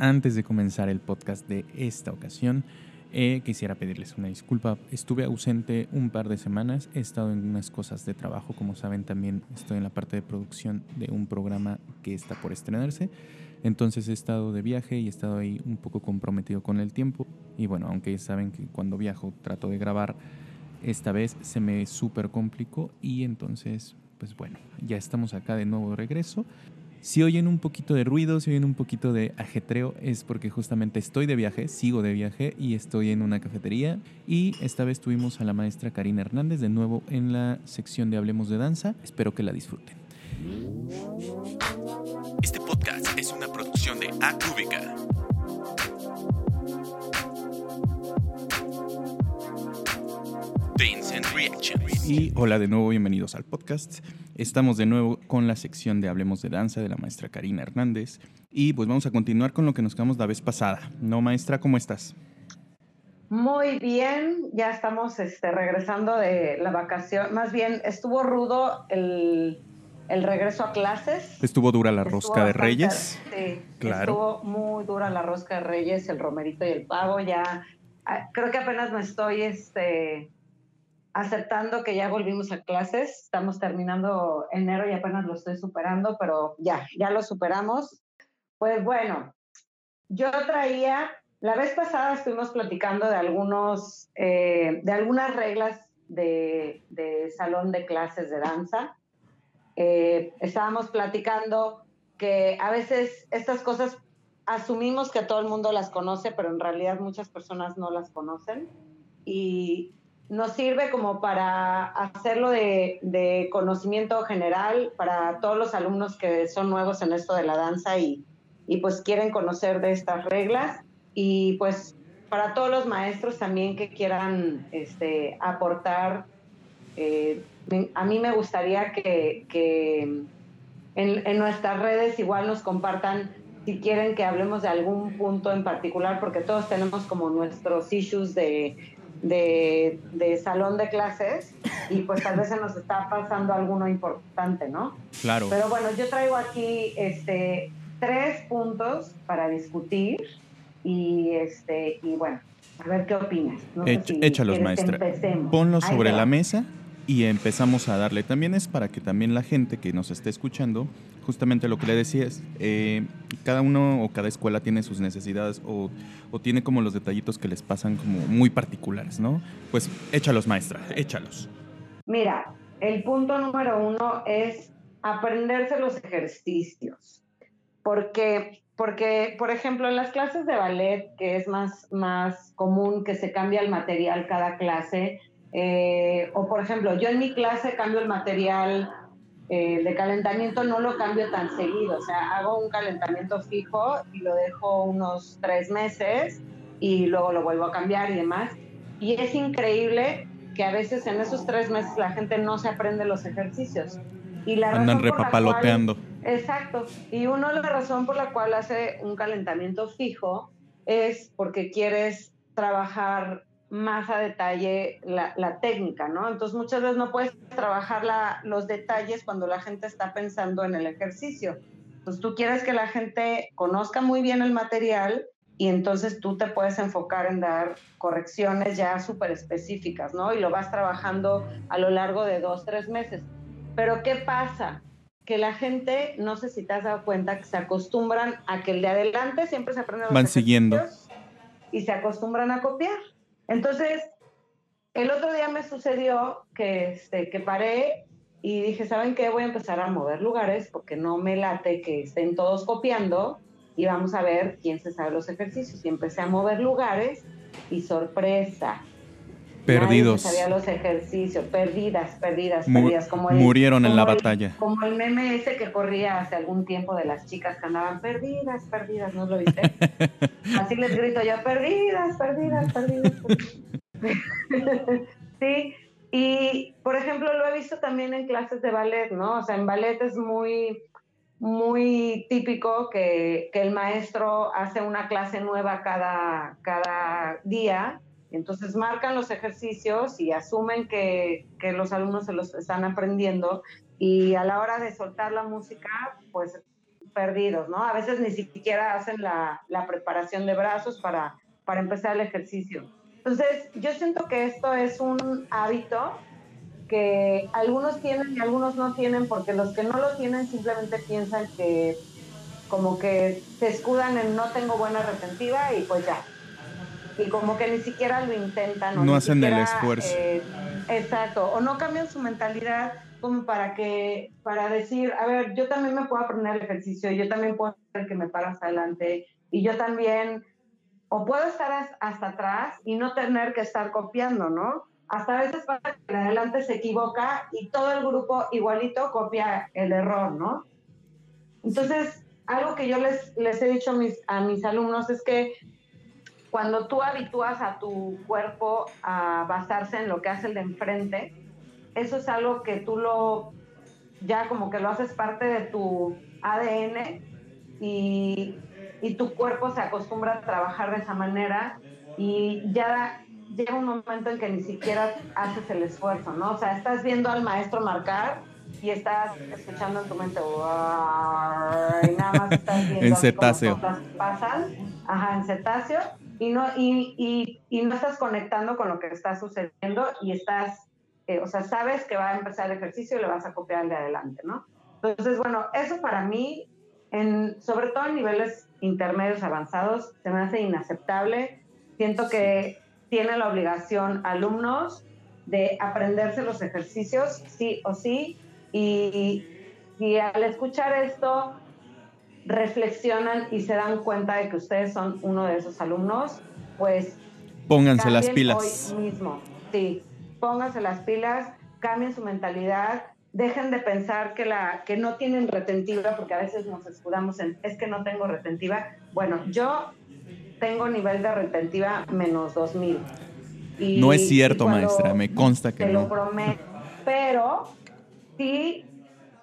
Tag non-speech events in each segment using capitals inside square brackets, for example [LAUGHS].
Antes de comenzar el podcast de esta ocasión, eh, quisiera pedirles una disculpa. Estuve ausente un par de semanas, he estado en unas cosas de trabajo, como saben también estoy en la parte de producción de un programa que está por estrenarse. Entonces he estado de viaje y he estado ahí un poco comprometido con el tiempo. Y bueno, aunque saben que cuando viajo trato de grabar, esta vez se me súper complicó y entonces, pues bueno, ya estamos acá de nuevo de regreso. Si oyen un poquito de ruido, si oyen un poquito de ajetreo, es porque justamente estoy de viaje, sigo de viaje y estoy en una cafetería. Y esta vez tuvimos a la maestra Karina Hernández de nuevo en la sección de Hablemos de Danza. Espero que la disfruten. Este podcast es una producción de Acúbica. Y hola de nuevo, bienvenidos al podcast. Estamos de nuevo con la sección de Hablemos de Danza de la maestra Karina Hernández. Y pues vamos a continuar con lo que nos quedamos la vez pasada. ¿No, maestra? ¿Cómo estás? Muy bien, ya estamos este, regresando de la vacación. Más bien, estuvo rudo el, el regreso a clases. Estuvo dura la Estuvo rosca de Reyes. Sí, Claro. estuvo muy dura la rosca de Reyes, el romerito y el pavo. Ya, ah, creo que apenas me estoy este, aceptando que ya volvimos a clases. Estamos terminando enero y apenas lo estoy superando, pero ya, ya lo superamos. Pues bueno, yo traía, la vez pasada estuvimos platicando de algunos, eh, de algunas reglas de, de salón de clases de danza. Eh, estábamos platicando que a veces estas cosas asumimos que todo el mundo las conoce, pero en realidad muchas personas no las conocen. Y nos sirve como para hacerlo de, conocimiento general para todos los alumnos que son nuevos en esto de la danza y, y pues quieren conocer de estas reglas. Y pues para todos los maestros también que quieran este, aportar eh, a mí me gustaría que, que en, en nuestras redes igual nos compartan si quieren que hablemos de algún punto en particular, porque todos tenemos como nuestros issues de, de, de salón de clases y pues tal vez se nos está pasando alguno importante, ¿no? Claro. Pero bueno, yo traigo aquí este, tres puntos para discutir y, este, y bueno, a ver qué opinas. No sé Ech- si échalos, maestra. empecemos. Ponlos sobre la mesa y empezamos a darle. También es para que también la gente que nos esté escuchando, justamente lo que le decías, eh, cada uno o cada escuela tiene sus necesidades o, o tiene como los detallitos que les pasan como muy particulares, ¿no? Pues échalos, maestra, échalos. Mira, el punto número uno es aprenderse los ejercicios. Porque, porque, por ejemplo, en las clases de ballet, que es más, más común que se cambia el material cada clase, eh, o por ejemplo, yo en mi clase cambio el material eh, de calentamiento, no lo cambio tan seguido, o sea, hago un calentamiento fijo y lo dejo unos tres meses y luego lo vuelvo a cambiar y demás. Y es increíble que a veces en esos tres meses la gente no se aprende los ejercicios. Y la Andan la cual- repapaloteando. Exacto. Y uno la razón por la cual hace un calentamiento fijo es porque quieres trabajar más a detalle la, la técnica, ¿no? Entonces muchas veces no puedes trabajar la- los detalles cuando la gente está pensando en el ejercicio. Entonces tú quieres que la gente conozca muy bien el material y entonces tú te puedes enfocar en dar correcciones ya súper específicas, ¿no? Y lo vas trabajando a lo largo de dos, tres meses. Pero ¿qué pasa? Que la gente, no sé si te has dado cuenta, que se acostumbran a que el de adelante siempre se aprende los Van siguiendo. Y se acostumbran a copiar. Entonces, el otro día me sucedió que, este, que paré y dije, ¿saben qué? Voy a empezar a mover lugares porque no me late que estén todos copiando y vamos a ver quién se sabe los ejercicios. Y empecé a mover lugares y sorpresa. Perdidos. Nadie sabía los ejercicios, perdidas, perdidas, perdidas. Como el- murieron en la como el- batalla. Como el meme ese que corría hace algún tiempo de las chicas que andaban perdidas, perdidas, ¿no lo viste? [LAUGHS] Así les grito yo, perdidas, perdidas, perdidas. perdidas". [LAUGHS] sí, y por ejemplo lo he visto también en clases de ballet, ¿no? O sea, en ballet es muy, muy típico que, que el maestro hace una clase nueva cada, cada día. Entonces marcan los ejercicios y asumen que, que los alumnos se los están aprendiendo y a la hora de soltar la música, pues perdidos, ¿no? A veces ni siquiera hacen la, la preparación de brazos para, para empezar el ejercicio. Entonces, yo siento que esto es un hábito que algunos tienen y algunos no tienen, porque los que no lo tienen simplemente piensan que como que se escudan en no tengo buena retentiva y pues ya. Y como que ni siquiera lo intentan. O no hacen el siquiera, esfuerzo. eh, exacto. O no cambian su mentalidad como para que, para decir, a ver, yo también me puedo aprender el ejercicio, yo también puedo hacer que me paras adelante y yo también, o puedo estar as- hasta atrás y no tener que estar copiando, ¿no? Hasta a veces pasa que el de adelante se equivoca y todo el grupo igualito copia el error, ¿no? Entonces, algo que yo les, les he dicho a mis, a mis alumnos es que cuando tú habitúas a tu cuerpo a basarse en lo que hace el de enfrente, eso es algo que tú lo, ya como que lo haces parte de tu ADN y, y tu cuerpo se acostumbra a trabajar de esa manera y ya llega un momento en que ni siquiera haces el esfuerzo, ¿no? O sea, estás viendo al maestro marcar y estás escuchando en tu mente y nada más estás viendo En cetáceo. cosas pasan, ajá, en cetáceo y no y, y, y no estás conectando con lo que está sucediendo y estás eh, o sea, sabes que va a empezar el ejercicio y le vas a copiar al de adelante, ¿no? Entonces, bueno, eso para mí, en, sobre todo en niveles intermedios avanzados, se me hace inaceptable. Siento que tiene la obligación alumnos de aprenderse los ejercicios, sí o sí, y, y al escuchar esto, reflexionan y se dan cuenta de que ustedes son uno de esos alumnos, pues Pónganse las pilas. Hoy mismo, sí. Pónganse las pilas, cambien su mentalidad, dejen de pensar que, la, que no tienen retentiva, porque a veces nos escudamos en, es que no tengo retentiva. Bueno, yo tengo nivel de retentiva menos 2000. Y- No es cierto, maestra, me consta que Te lo no. prometo. Pero sí,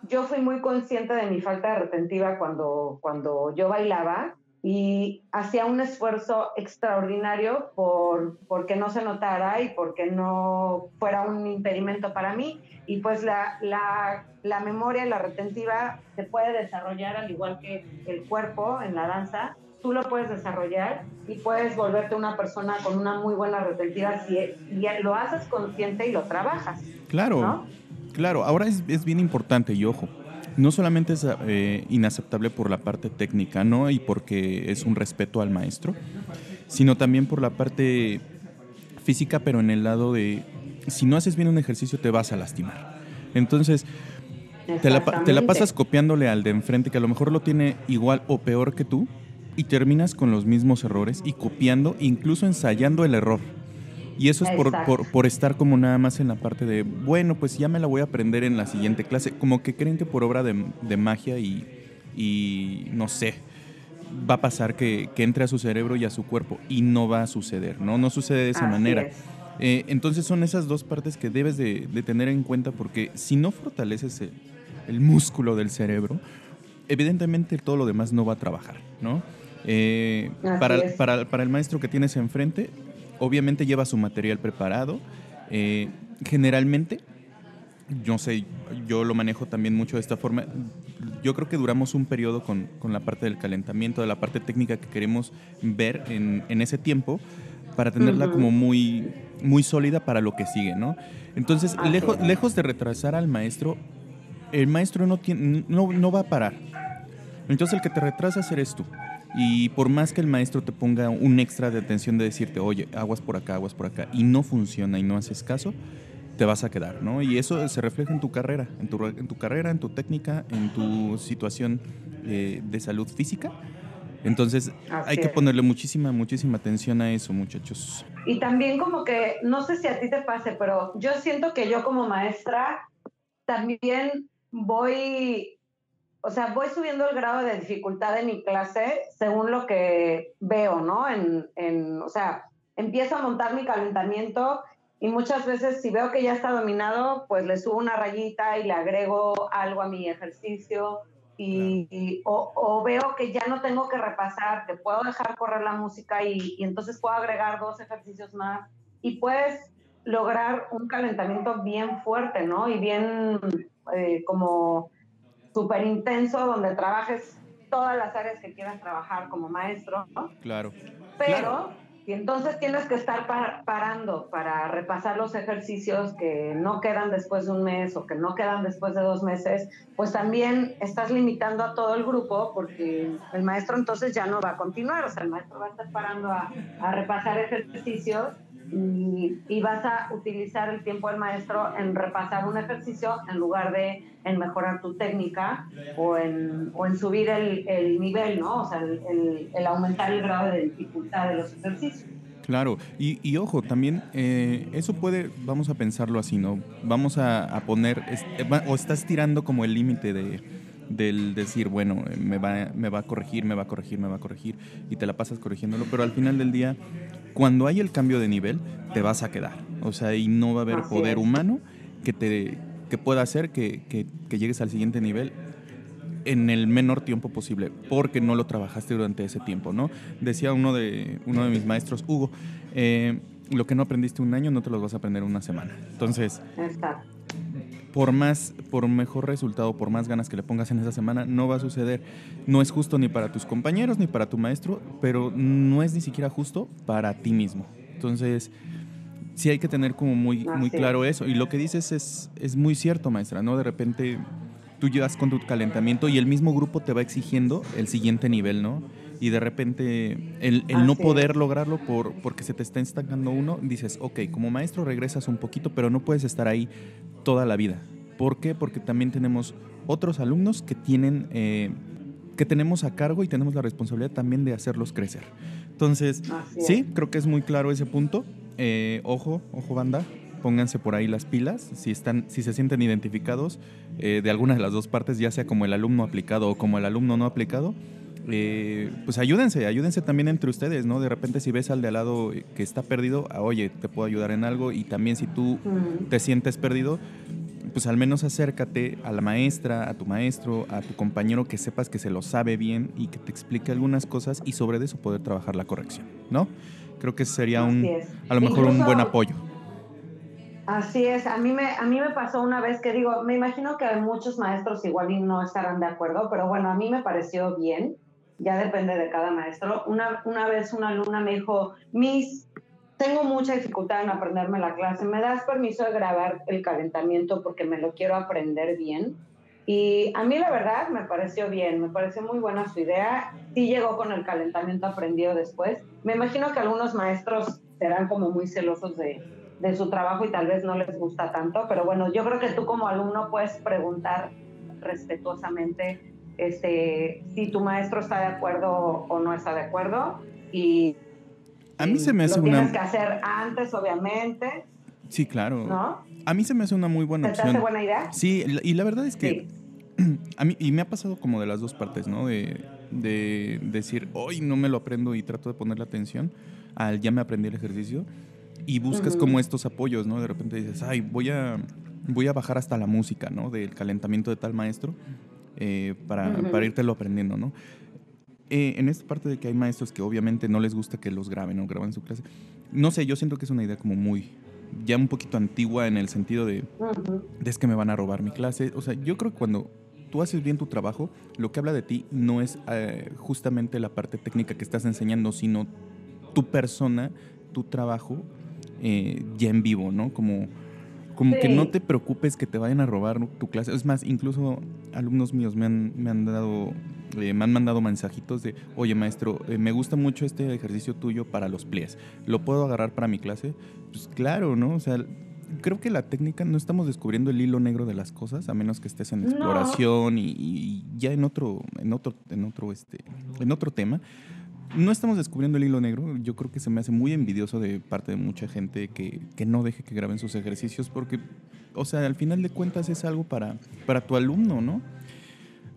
yo fui muy consciente de mi falta de retentiva cuando, cuando yo bailaba y hacía un esfuerzo extraordinario por, por que no se notara y porque no fuera un impedimento para mí. Y pues la, la, la memoria y la retentiva se puede desarrollar al igual que el cuerpo en la danza. Tú lo puedes desarrollar y puedes volverte una persona con una muy buena retentiva si lo haces consciente y lo trabajas. Claro, ¿no? Claro. Ahora es, es bien importante y ojo, no solamente es eh, inaceptable por la parte técnica, ¿no? Y porque es un respeto al maestro, sino también por la parte física, pero en el lado de si no haces bien un ejercicio te vas a lastimar. Entonces, te la, te la pasas copiándole al de enfrente que a lo mejor lo tiene igual o peor que tú y terminas con los mismos errores y copiando, incluso ensayando el error. Y eso es por, por, por estar como nada más en la parte de, bueno, pues ya me la voy a aprender en la siguiente clase. Como que creen que por obra de, de magia y, y no sé, va a pasar que, que entre a su cerebro y a su cuerpo. Y no va a suceder, ¿no? No sucede de esa Así manera. es. Eh, entonces son esas dos partes que debes de, de tener en cuenta porque si no fortaleces el, el músculo del cerebro, evidentemente todo lo demás no va a trabajar, ¿no? Eh, para, para, para el maestro que tienes enfrente, obviamente lleva su material preparado. eh, generalmente, yo sé, yo lo manejo también mucho de esta forma. Yo creo que duramos un periodo con, con la parte del calentamiento, de la parte técnica que queremos ver en, en ese tiempo para tenerla como muy, muy sólida para lo que sigue, ¿no? Entonces, Así lejos, lejos de retrasar al maestro, el maestro no, tiene, no, no va a parar. Entonces, el que te retrasas eres tú. Y por más que el maestro te ponga un extra de atención de decirte, oye, aguas por acá, aguas por acá, y no funciona y no haces caso, te vas a quedar, ¿no? Y eso se refleja en tu carrera, en tu, en tu carrera, en tu técnica, en tu situación eh, de salud física. Entonces, Así hay que ponerle muchísima, muchísima atención a eso, muchachos. Y también como que, no sé si a ti te pase, pero yo siento que yo como maestra también voy, o sea, voy subiendo el grado de dificultad de mi clase según lo que veo, ¿no? En, en, o sea, empiezo a montar mi calentamiento y muchas veces si veo que ya está dominado, pues le subo una rayita y le agrego algo a mi ejercicio. Y, y- o, o veo que ya no tengo que repasar, que puedo dejar correr la música y, y entonces puedo agregar dos ejercicios más y puedes lograr un calentamiento bien fuerte, ¿no? Y bien eh, como súper intenso, donde trabajes todas las áreas que quieras trabajar como maestro, ¿no? Claro. Pero, y entonces tienes que estar parando para repasar los ejercicios que no quedan después de un mes o que no quedan después de dos meses, pues también estás limitando a todo el grupo porque el maestro entonces ya no va a continuar, o sea, el maestro va a estar parando a, a repasar ejercicios y, vas a utilizar el tiempo del maestro en repasar un ejercicio en lugar de en mejorar tu técnica o en, o en subir el, el, nivel, ¿no? O sea, el, el, aumentar el grado de dificultad de los ejercicios. Claro, y, y ojo, también eh, eso puede, vamos a pensarlo así, ¿no? Vamos a, a poner, o estás tirando como el límite de, del decir, bueno, me va, me va a corregir, me va a corregir, me va a corregir, y te la pasas corrigiéndolo, pero al final del día cuando hay el cambio de nivel, te vas a quedar. O sea, y no va a haber poder humano que, te, que pueda hacer que, que, llegues al siguiente nivel en el menor tiempo posible, porque no lo trabajaste durante ese tiempo, ¿no? Decía uno de, uno de mis maestros, Hugo, eh, lo que no aprendiste un año no te lo vas a aprender una semana. Entonces, por más, por mejor resultado, por más ganas que le pongas en esa semana, no va a suceder. No es justo ni para tus compañeros ni para tu maestro, pero no es ni siquiera justo para ti mismo. Entonces, sí hay que tener como muy, muy claro eso. Y lo que dices es, es muy cierto, maestra, ¿no? De repente tú llegas con tu calentamiento y el mismo grupo te va exigiendo el siguiente nivel, ¿no? Y de repente el, el no poder lograrlo por, porque se te está estancando uno, dices, ok, como maestro regresas un poquito, pero no puedes estar ahí toda la vida. ¿Por qué? Porque también tenemos otros alumnos que tienen, eh, que tenemos a cargo y tenemos la responsabilidad también de hacerlos crecer. Entonces, sí, creo que es muy claro ese punto. Eh, ojo, ojo banda, pónganse por ahí las pilas. Si, están, si se sienten identificados eh, de alguna de las dos partes, ya sea como el alumno aplicado o como el alumno no aplicado, pues ayúdense, ayúdense también entre ustedes, ¿no? De repente si ves al de al lado que está perdido, ah, oye, te puedo ayudar en algo y también si tú te sientes perdido, pues al menos acércate a la maestra, a tu maestro, a tu compañero que sepas que se lo sabe bien y que te explique algunas cosas y sobre eso poder trabajar la corrección, ¿no? Creo que sería un, a lo mejor un buen apoyo. Así es, a mí, me, a mí me pasó una vez que digo, me imagino que muchos maestros igual y no estarán de acuerdo, pero bueno, a mí me pareció bien, ya depende de cada maestro. Una, una vez una alumna me dijo, Miss, tengo mucha dificultad en aprenderme la clase. ¿Me das permiso de grabar el calentamiento porque me lo quiero aprender bien? Y a mí la verdad me pareció bien, me pareció muy buena su idea. Sí llegó con el calentamiento aprendido después. Me imagino que algunos maestros serán como muy celosos de, de su trabajo y tal vez no les gusta tanto, pero bueno, yo creo que tú como alumno puedes preguntar respetuosamente este, si tu maestro está de acuerdo o no está de acuerdo y a mí se me hace lo una... Tienes que hacer antes, obviamente. Sí, claro. ¿No? A mí se me hace una muy buena opción. ¿Te buena idea? Sí, y la verdad es que [CLEARS THROAT] a mí, y me ha pasado como de las dos partes, ¿no? De, de decir, hoy no me lo aprendo y trato de ponerle atención al ya me aprendí el ejercicio y buscas como estos apoyos, ¿no? De repente dices, ay, voy a, voy a bajar hasta la música, ¿no? Del calentamiento de tal maestro eh, para, para irte lo aprendiendo, ¿no? Eh, en esta parte de que hay maestros que obviamente no les gusta que los graben o graben su clase, no sé, yo siento que es una idea como muy, ya un poquito antigua en el sentido de, es que me van a robar mi clase. O sea, yo creo que cuando tú haces bien tu trabajo, lo que habla de ti no es eh, justamente la parte técnica que estás enseñando, sino tu persona, tu trabajo eh, ya en vivo, ¿no? Como, como que no te preocupes que te vayan a robar tu clase. Es más, incluso alumnos míos me han, me han dado eh, me han mandado mensajitos de, oye maestro, eh, me gusta mucho este ejercicio tuyo para los plies, ¿lo puedo agarrar para mi clase? Pues claro, ¿no? O sea, creo que la técnica, no estamos descubriendo el hilo negro de las cosas, a menos que estés en exploración y, ya en otro, en otro, en otro, este, en otro tema. No estamos descubriendo el hilo negro. Yo creo que se me hace muy envidioso de parte de mucha gente que, que no deje que graben sus ejercicios porque, o sea, al final de cuentas es algo para, para tu alumno, ¿no?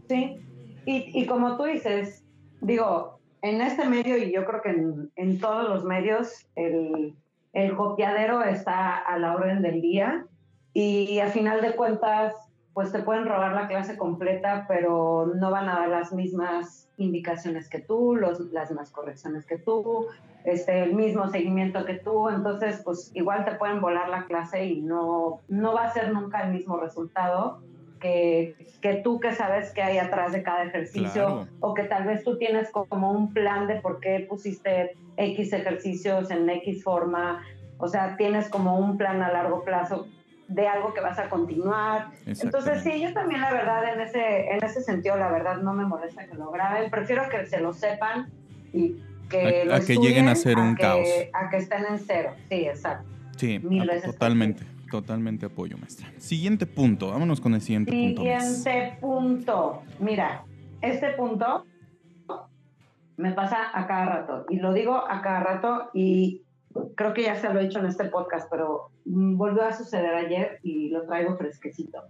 Sí, y, como tú dices, digo, en este medio y yo creo que en, todos los medios, el, el copiadero está a la orden del día y a final de cuentas, pues te pueden robar la clase completa, pero no van a dar las mismas indicaciones que tú, los, las mismas correcciones que tú, este, el mismo seguimiento que tú, entonces pues igual te pueden volar la clase y no, no va a ser nunca el mismo resultado que, que tú que sabes que hay atrás de cada ejercicio Claro. o que tal vez tú tienes como un plan de por qué pusiste X ejercicios en X forma, o sea, tienes como un plan a largo plazo de algo que vas a continuar. Entonces sí, yo también la verdad en ese, en ese sentido la verdad no me molesta que lo graben, prefiero que se lo sepan y que A- lo a que lleguen a ser un que- caos. A que estén en cero, sí, exacto. Sí, Mil a- veces totalmente, totalmente apoyo, maestra. Siguiente punto, vámonos con el siguiente punto. Siguiente punto. Mira, este punto me pasa a cada rato. Y lo digo a cada rato y creo que ya se lo he dicho en este podcast, pero mm, volvió a suceder ayer y lo traigo fresquecito.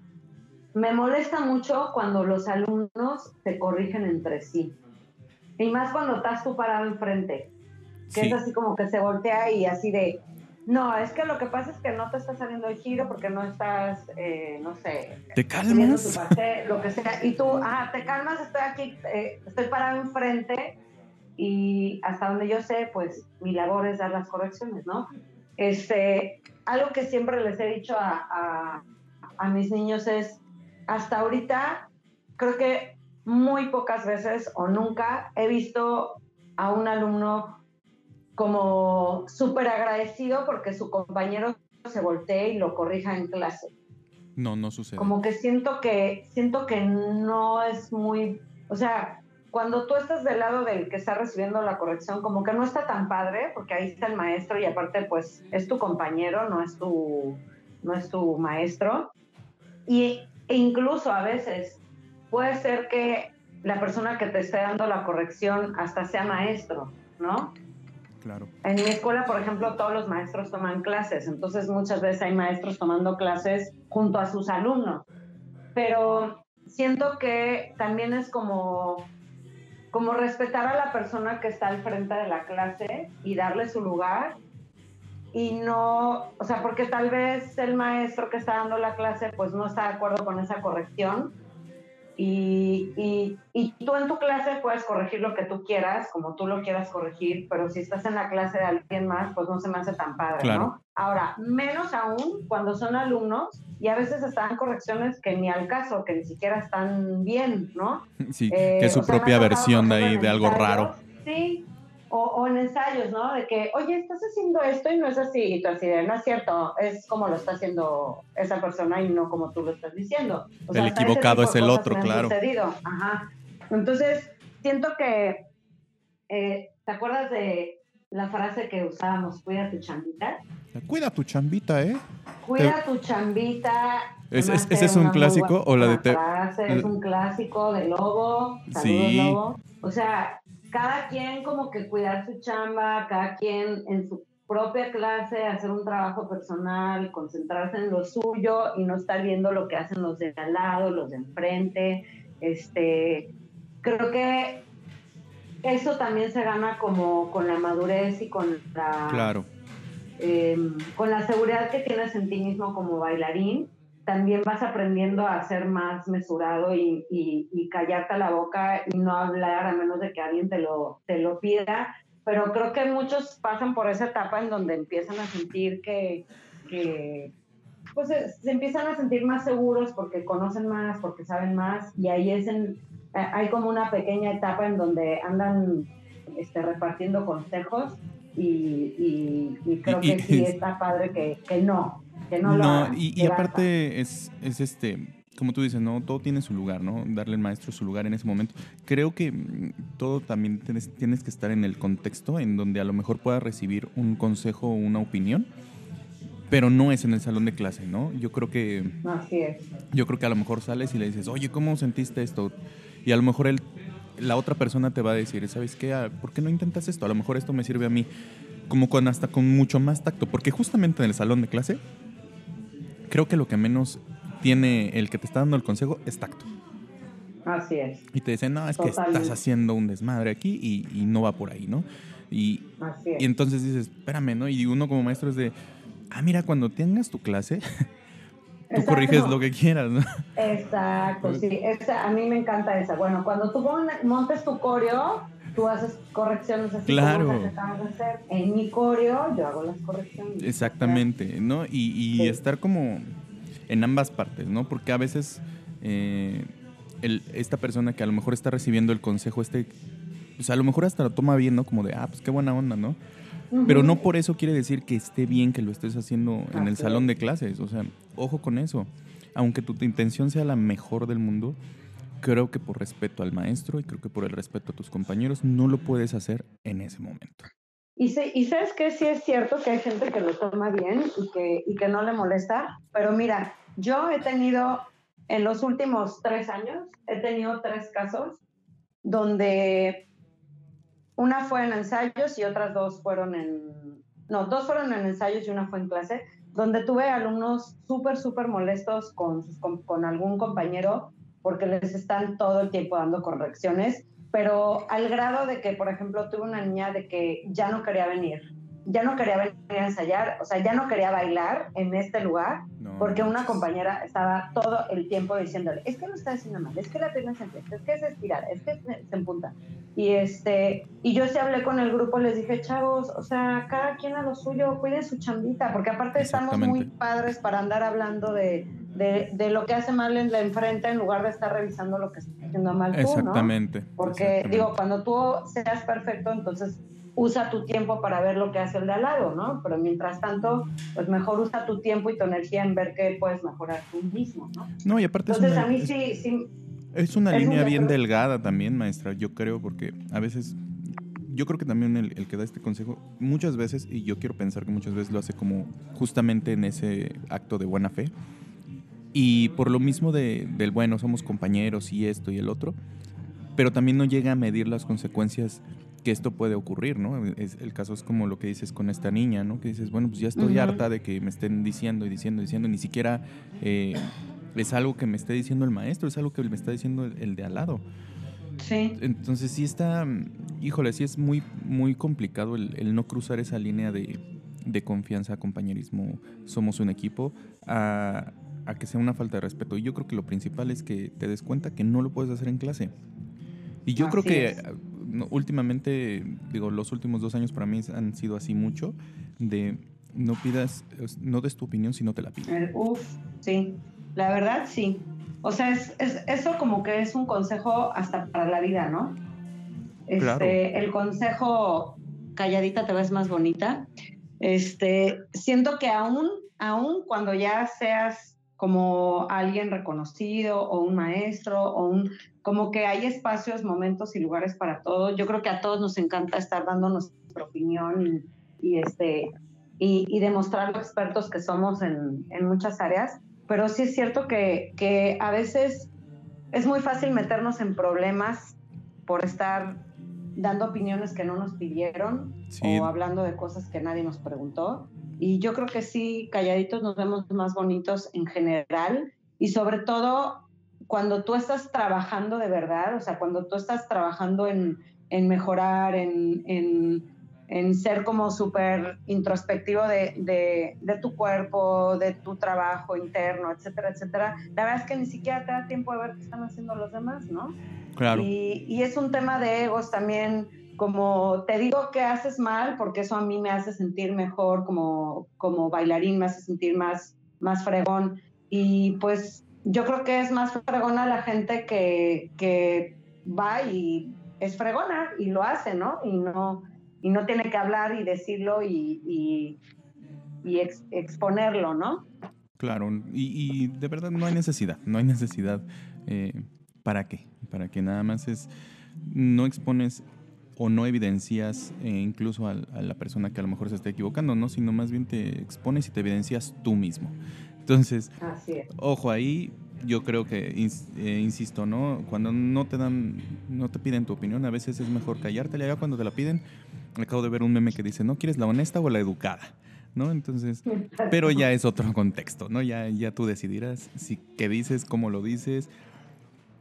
Me molesta mucho cuando los alumnos se corrigen entre sí. Y más cuando estás tú parado enfrente. Que Sí. es así como que se voltea y así de... No, es que lo que pasa es que no te está saliendo el giro porque no estás, eh, no sé, ¿Te tu calmas? parte, lo que sea, y tú, ah, te calmas, estoy aquí, eh, estoy parado enfrente y hasta donde yo sé, pues mi labor es dar las correcciones, ¿no? Este, algo que siempre les he dicho a, a, a mis niños es, hasta ahorita, creo que muy pocas veces o nunca he visto a un alumno como súper agradecido porque su compañero se voltee y lo corrija en clase No, no sucede. como que siento que siento que no es muy, o sea, cuando tú estás del lado del que está recibiendo la corrección, como que no está tan padre, porque ahí está el maestro y aparte pues es tu compañero, no es tu no es tu maestro. Y e incluso a veces puede ser que la persona que te esté dando la corrección hasta sea maestro, ¿no? Claro. En mi escuela, por ejemplo, todos los maestros toman clases, entonces muchas veces hay maestros tomando clases junto a sus alumnos, pero siento que también es como, como respetar a la persona que está al frente de la clase y darle su lugar y no, o sea, porque tal vez el maestro que está dando la clase pues no está de acuerdo con esa corrección y, y, y tú en tu clase puedes corregir lo que tú quieras, como tú lo quieras corregir, pero si estás en la clase de alguien más, pues no se me hace tan padre, Claro. ¿no? Ahora, menos aún cuando son alumnos y a veces están correcciones que ni al caso, que ni siquiera están bien, ¿no? [LAUGHS] Sí, Eh, que es su me ha propia versión de ahí de algo raro. Sí, o, o en ensayos, ¿no? De que, oye, estás haciendo esto y no es así, y tú así de, no es cierto, es como lo está haciendo esa persona y no como tú lo estás diciendo. O El equivocado es el otro, claro. sucedido. Ajá. Entonces, siento que, eh, ¿te acuerdas de la frase que usábamos, cuida tu chambita? Cuida tu chambita, ¿eh? Cuida tu chambita. ¿Es- es- ese es un clásico o la de te- frase, Es un clásico de Lobo. Saludos, Sí. Lobo. O sea, cada quien como que cuidar su chamba, cada quien en su propia clase, hacer un trabajo personal, concentrarse en lo suyo y no estar viendo lo que hacen los de al lado, los de enfrente. Este, creo que eso también se gana como con la madurez y con la Claro. eh, con la seguridad que tienes en ti mismo como bailarín, también vas aprendiendo a ser más mesurado y, y- y callarte la boca y no hablar a menos de que alguien te lo, te lo pida. Pero creo que muchos pasan por esa etapa en donde empiezan a sentir que, que pues se, se empiezan a sentir más seguros porque conocen más, porque saben más y ahí es en, eh, hay como una pequeña etapa en donde andan este, repartiendo consejos y, y- creo que sí está padre que, que no, que no, lo No, hagan, y, y aparte es, es este, como tú dices, ¿no? Todo tiene su lugar, ¿no? Darle al maestro su lugar en ese momento. Creo que mm, todo también tienes, tienes que estar en el contexto en donde a lo mejor puedas recibir un consejo o una opinión, pero no es en el salón de clase, ¿no? Yo creo que Así es. yo creo que a lo mejor sales y le dices, oye, ¿cómo sentiste esto? Y a lo mejor él, la otra persona te va a decir, ¿sabes qué? Ah, ¿Por qué no intentas esto? A lo mejor esto me sirve a mí. Como con hasta con mucho más tacto. Porque justamente en el salón de clase, creo que lo que menos tiene el que te está dando el consejo es tacto. Así es. Y te dicen, no, es que estás haciendo un desmadre aquí y, y no va por ahí, ¿no? Y, Así es. y entonces dices, espérame, ¿no? Y uno como maestro es de, ah, mira, cuando tengas tu clase, [LAUGHS] tú Exacto. corriges lo que quieras, ¿no? Exacto, sí. Esa, a mí me encanta esa. Bueno, cuando tú montes tu coreo, tú haces correcciones así Claro. como las que acabas de hacer. En mi coreo yo hago las correcciones. Exactamente, ¿no? Y, y Sí. estar como en ambas partes, ¿no? Porque a veces eh, el- esta persona que a lo mejor está recibiendo el consejo, este, pues a lo mejor hasta lo toma bien, ¿no? Como de, ah, pues qué buena onda, ¿no? Pero no por eso quiere decir que esté bien que lo estés haciendo en el Así salón de clases. O sea, ojo con eso. Aunque tu intención sea la mejor del mundo, creo que por respeto al maestro y creo que por el respeto a tus compañeros, no lo puedes hacer en ese momento. Y, sí- y sabes que sí es cierto que hay gente que lo toma bien y que, y que no le molesta, pero mira, yo he tenido en los últimos tres años, he tenido tres casos donde una fue en ensayos y otras dos fueron en, no, dos fueron en ensayos y una fue en clase, donde tuve alumnos súper, súper molestos con, com- con algún compañero porque les están todo el tiempo dando correcciones pero al grado de que, por ejemplo, tuve una niña de que ya no quería venir, ya no quería venir a ensayar, o sea, ya no quería bailar en este lugar, No, porque una compañera estaba todo el tiempo diciéndole, es que lo está haciendo mal, es que la pierna se empieza, es que es estirar, es que se, empunta. Y, este, y yo sí hablé con el grupo, les dije, chavos, o sea, cada quien a lo suyo, cuiden su chambita, porque aparte estamos muy padres para andar hablando de, de, de lo que hace mal en la enfrente en lugar de estar revisando lo que está haciendo mal tú, ¿no? Exactamente. Porque exactamente. digo, cuando tú seas perfecto, entonces usa tu tiempo para ver lo que hace el de al lado, ¿no? Pero mientras tanto, pues mejor usa tu tiempo y tu energía en ver qué puedes mejorar tú mismo, ¿no? No, y aparte es Entonces una, a mí es- sí, sí, es una es un línea bien delgada también, maestra, yo creo, porque a veces, yo creo que también el, el que da este consejo, muchas veces, y yo quiero pensar que muchas veces lo hace como justamente en ese acto de buena fe, y por lo mismo de, del bueno, somos compañeros y esto y el otro, pero también no llega a medir las consecuencias que esto puede ocurrir, ¿no? Es, el caso es como lo que dices con esta niña, ¿no? Que dices, bueno, pues ya estoy harta de que me estén diciendo y diciendo y diciendo, ni siquiera eh, es algo que me esté diciendo el maestro, es algo que me está diciendo el, el de al lado. sí, Entonces sí está, híjole, sí es muy, muy complicado el, el no cruzar esa línea de, de confianza, compañerismo, somos un equipo, a, a que sea una falta de respeto. Y yo creo que lo principal es que te des cuenta que no lo puedes hacer en clase. Y yo creo Así que es. ah, últimamente, digo, los últimos dos años para mí han sido así mucho, de no pidas, no des tu opinión si no te la piden. el- uf, sí, la verdad sí. O sea, es, es- eso como que es un consejo hasta para la vida, ¿no? Este, Claro. El consejo calladita te ves más bonita. Este, siento que aún, aún cuando ya seas como alguien reconocido o un maestro o un como que hay espacios, momentos y lugares para todos. Yo creo que a todos nos encanta estar dando nuestra opinión y, y este y, y demostrar lo expertos que somos en, en muchas áreas, pero sí es cierto que, que a veces es muy fácil meternos en problemas por estar dando opiniones que no nos pidieron Sí. o hablando de cosas que nadie nos preguntó. Y yo creo que sí, calladitos nos vemos más bonitos en general y sobre todo cuando tú estás trabajando de verdad, o sea, cuando tú estás trabajando en, en mejorar, en, en, en ser como súper introspectivo de, de, de tu cuerpo, de tu trabajo interno, etcétera, etcétera, la verdad es que ni siquiera te da tiempo de ver qué están haciendo los demás, ¿no? Claro. Y, y es un tema de egos también, como te digo que haces mal, porque eso a mí me hace sentir mejor como, como bailarín, me hace sentir más, más fregón. Y pues yo creo que es más fregona la gente que, que va y es fregona y lo hace, ¿no? Y no, y no tiene que hablar y decirlo y, y, y ex- exponerlo, ¿no? Claro, y, y de verdad no hay necesidad, no hay necesidad. eh, ¿Para qué? Para que nada más es, no expones o no evidencias eh, incluso a, la persona que a lo mejor se está equivocando, ¿no? Sino más bien te expones y te evidencias tú mismo. Entonces, ojo ahí, yo creo que, eh, insisto, ¿no? Cuando no te dan, no te piden tu opinión, a veces es mejor callártela. Ya cuando te la piden, acabo de ver un meme que dice, ¿no quieres la honesta o la educada? ¿No? Entonces, pero ya es otro contexto, ¿no? Ya, ya tú decidirás si qué dices, cómo lo dices.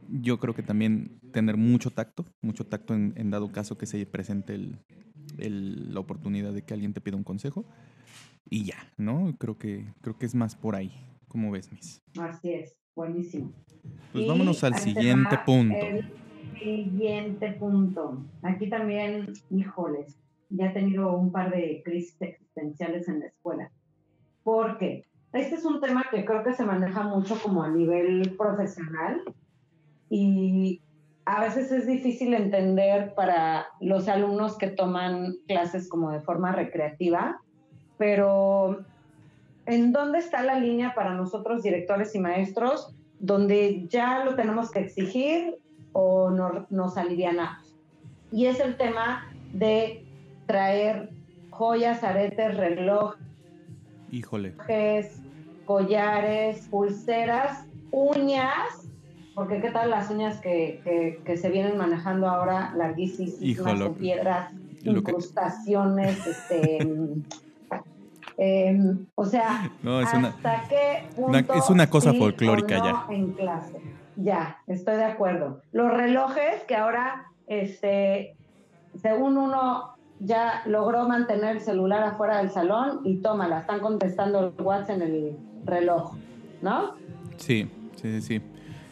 Yo creo que también tener mucho tacto, mucho tacto en, en dado caso que se presente el- el- la oportunidad de que alguien te pida un consejo. Y ya, ¿no? Creo que, creo que es más por ahí. ¿Cómo ves, Miss? Así es, buenísimo. Pues Y vámonos al siguiente punto. El siguiente punto. Aquí también, híjoles, ya he tenido un par de crisis existenciales en la escuela. Porque este es un tema que creo que se maneja mucho como a nivel profesional y a veces es difícil entender para los alumnos que toman clases como de forma recreativa, pero ¿en dónde está la línea para nosotros directores y maestros donde ya lo tenemos que exigir o nos alivianamos? Y es el tema de traer joyas, aretes, relojes, Híjole. collares, pulseras, uñas, porque qué tal las uñas que, que, se vienen manejando ahora, larguísimas, con piedras, incrustaciones, este... Em, o sea, ¿hasta qué punto es una cosa folclórica ya. En clase. Ya, estoy de acuerdo. Los relojes que ahora, este, según uno ya logró mantener el celular afuera del salón y tómala, están contestando el WhatsApp en el reloj, ¿no? Sí, sí, sí.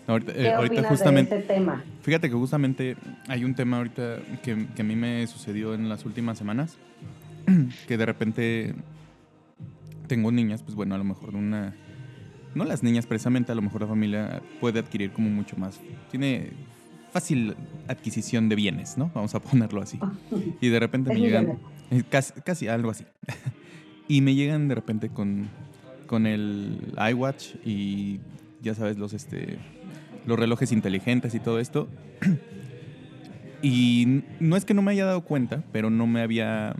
Ahorita, eh, justamente, de tema? Fíjate que justamente hay un tema ahorita que, que a mí me sucedió en las últimas semanas, [CLEARS THROAT] que de repente tengo niñas, pues bueno, a lo mejor de una... No las niñas precisamente, a lo mejor la familia puede adquirir como mucho más. Tiene fácil adquisición de bienes, ¿no? Vamos a [LAUGHS] ponerlo así. [LAUGHS] Y de repente me llegan, eh, casi, casi algo así. [LAUGHS] y me llegan de repente con, con el iWatch y ya sabes, los, este, los relojes inteligentes y todo esto. [CLEARS THROAT] y no es que no me haya dado cuenta, pero no me había,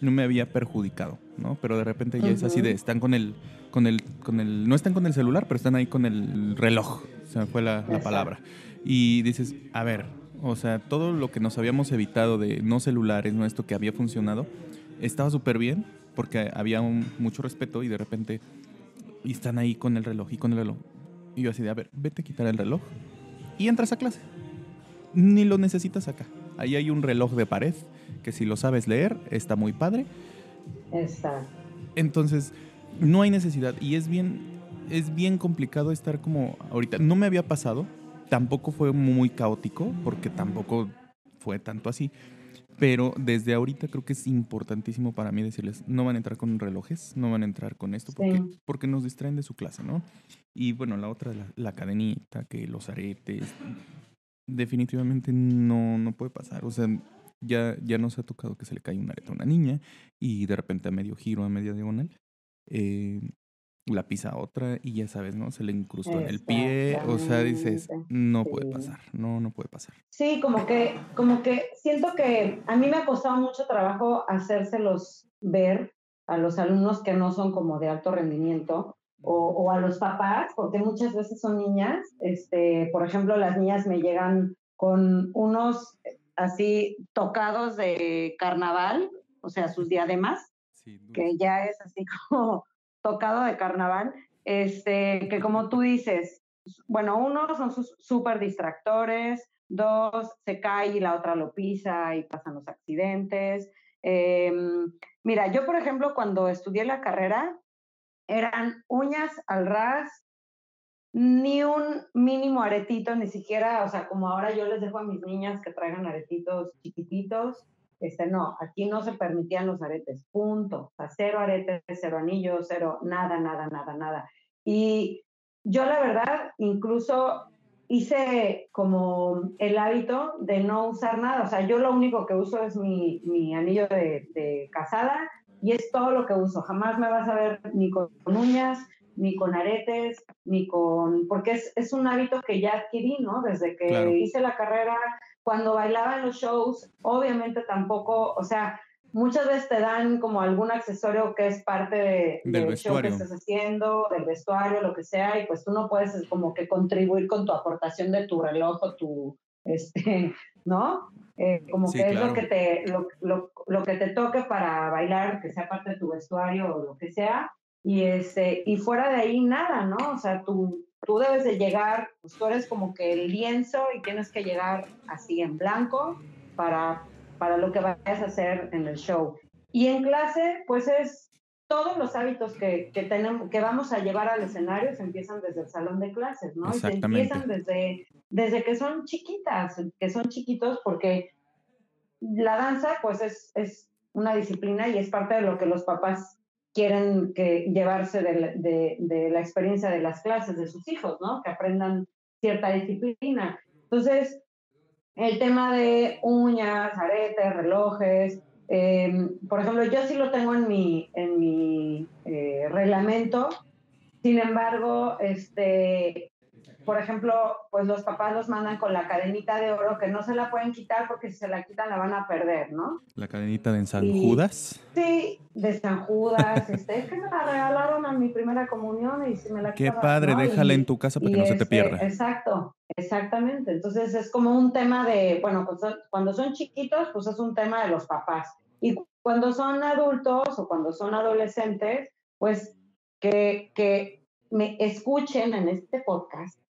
no me había perjudicado, ¿no? Pero de repente ya es así de, están con el, con el, con el, no están con el celular, pero están ahí con el reloj, se me fue la, la palabra. Y dices, a ver, o sea, todo lo que nos habíamos evitado de no celulares, no esto que había funcionado, estaba súper bien porque había un, mucho respeto y de repente y están ahí con el reloj y con el reloj. Y yo así de, a ver, vete a quitar el reloj y entras a clase. Ni lo necesitas acá. Ahí hay un reloj de pared que si lo sabes leer está muy padre. Exacto. Entonces, no hay necesidad y es bien es bien complicado estar como ahorita. No me había pasado, Tampoco fue muy caótico, porque tampoco fue tanto así. Pero desde ahorita creo que es importantísimo para mí decirles, no van a entrar con relojes, no van a entrar con esto, porque, porque nos distraen de su clase, ¿no? Y bueno, la otra, la, la cadenita, que los aretes, definitivamente no, no puede pasar. O sea, ya, ya nos ha tocado que se le cae un arete a una niña y de repente a medio giro, a media diagonal, eh, la pisa otra y ya sabes, ¿no? Se le incrustó en el pie, o sea, dices, no puede pasar, no, no puede pasar. Sí, como que, como que siento que a mí me ha costado mucho trabajo hacérselos ver a los alumnos que no son como de alto rendimiento o, o a los papás, porque muchas veces son niñas, este, por ejemplo, las niñas me llegan con unos así tocados de carnaval, o sea, sus diademas, que ya es así como tocado de carnaval, este, que como tú dices, bueno, uno son sus súper distractores, dos, se cae y la otra lo pisa y pasan los accidentes. Em, mira, yo por ejemplo cuando estudié la carrera, eran uñas al ras, ni un mínimo aretito, ni siquiera, o sea, como ahora yo les dejo a mis niñas que traigan aretitos chiquititos, este, no, aquí no se permitían los aretes, punto. O sea, cero aretes, cero anillos, cero, nada, nada, nada, nada. Y yo la verdad, incluso hice como el hábito de no usar nada. O sea, yo lo único que uso es mi, mi anillo de, de, casada y es todo lo que uso. Jamás me vas a ver ni con uñas, ni con aretes, ni con... porque es, es un hábito que ya adquirí, ¿no? Desde que hice la carrera cuando bailaba en los shows, obviamente tampoco, o sea, muchas veces te dan como algún accesorio que es parte de, del, show que estás haciendo, del vestuario, lo que sea, y pues tú no puedes como que contribuir con tu aportación de tu reloj o tu, [LAUGHS] este, ¿no? Eh, como que es lo que, te, lo, lo, lo, que te toque para bailar, que sea parte de tu vestuario o lo que sea, y, este, y fuera de ahí nada, ¿no? O sea, tú, tú debes de llegar, pues tú eres como que el lienzo y tienes que llegar así en blanco para, para lo que vayas a hacer en el show. Y en clase, pues es todos los hábitos que, que, tenemos, que vamos a llevar al escenario se empiezan desde el salón de clases, ¿no? Y se empiezan desde, desde que son chiquitas, que son chiquitos, porque la danza, pues es, es una disciplina y es parte de lo que los papás quieren que llevarse de, la experiencia de las clases de sus hijos, ¿no? Que aprendan cierta disciplina. Entonces, el tema de uñas, aretes, relojes, em, por ejemplo, yo sí lo tengo en mi, en mi eh, reglamento, sin embargo, este, por ejemplo, pues los papás los mandan con la cadenita de oro que no se la pueden quitar porque si se la quitan la van a perder, ¿no? La cadenita de San Judas. Sí, de San Judas. este, es que me la regalaron a mi primera comunión y si me la Qué padre, déjala en tu casa para que no se te este, pierda. Exacto, exactamente. Entonces es como un tema de, bueno, pues, cuando son chiquitos, pues es un tema de los papás. Y cuando son adultos o cuando son adolescentes, pues que, que me escuchen en este podcast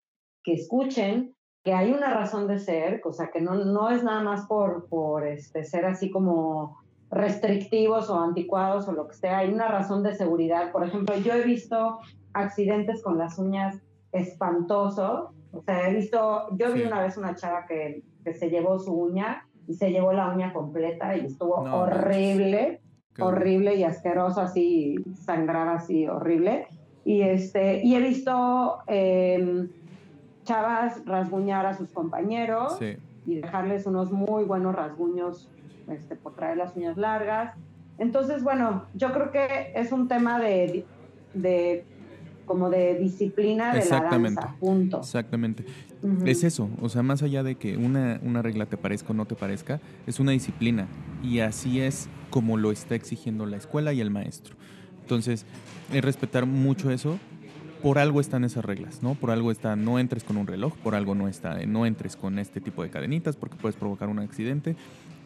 que escuchen que hay una razón de ser, o sea, que no, no es nada más por, por este, ser así como restrictivos o anticuados o lo que sea, hay una razón de seguridad. Por ejemplo, yo he visto accidentes con las uñas espantosos, o sea, he visto, yo vi una vez una chava que, que, se llevó su uña y se llevó la uña completa y estuvo horrible, horrible y asqueroso, así, sangrar así, horrible. Y, este, y he visto... Eh, chavas rasguñar a sus compañeros y dejarles unos muy buenos rasguños este, por traer las uñas largas. Entonces, bueno, yo creo que es un tema de, de como de disciplina de la danza, punto. Exactamente. Es eso, o sea, más allá de que una, una regla te parezca o no te parezca, es una disciplina y así es como lo está exigiendo la escuela y el maestro. Entonces, es respetar mucho eso por algo están esas reglas, ¿no? Por algo está, no entres con un reloj, por algo no está, no entres con este tipo de cadenitas porque puedes provocar un accidente,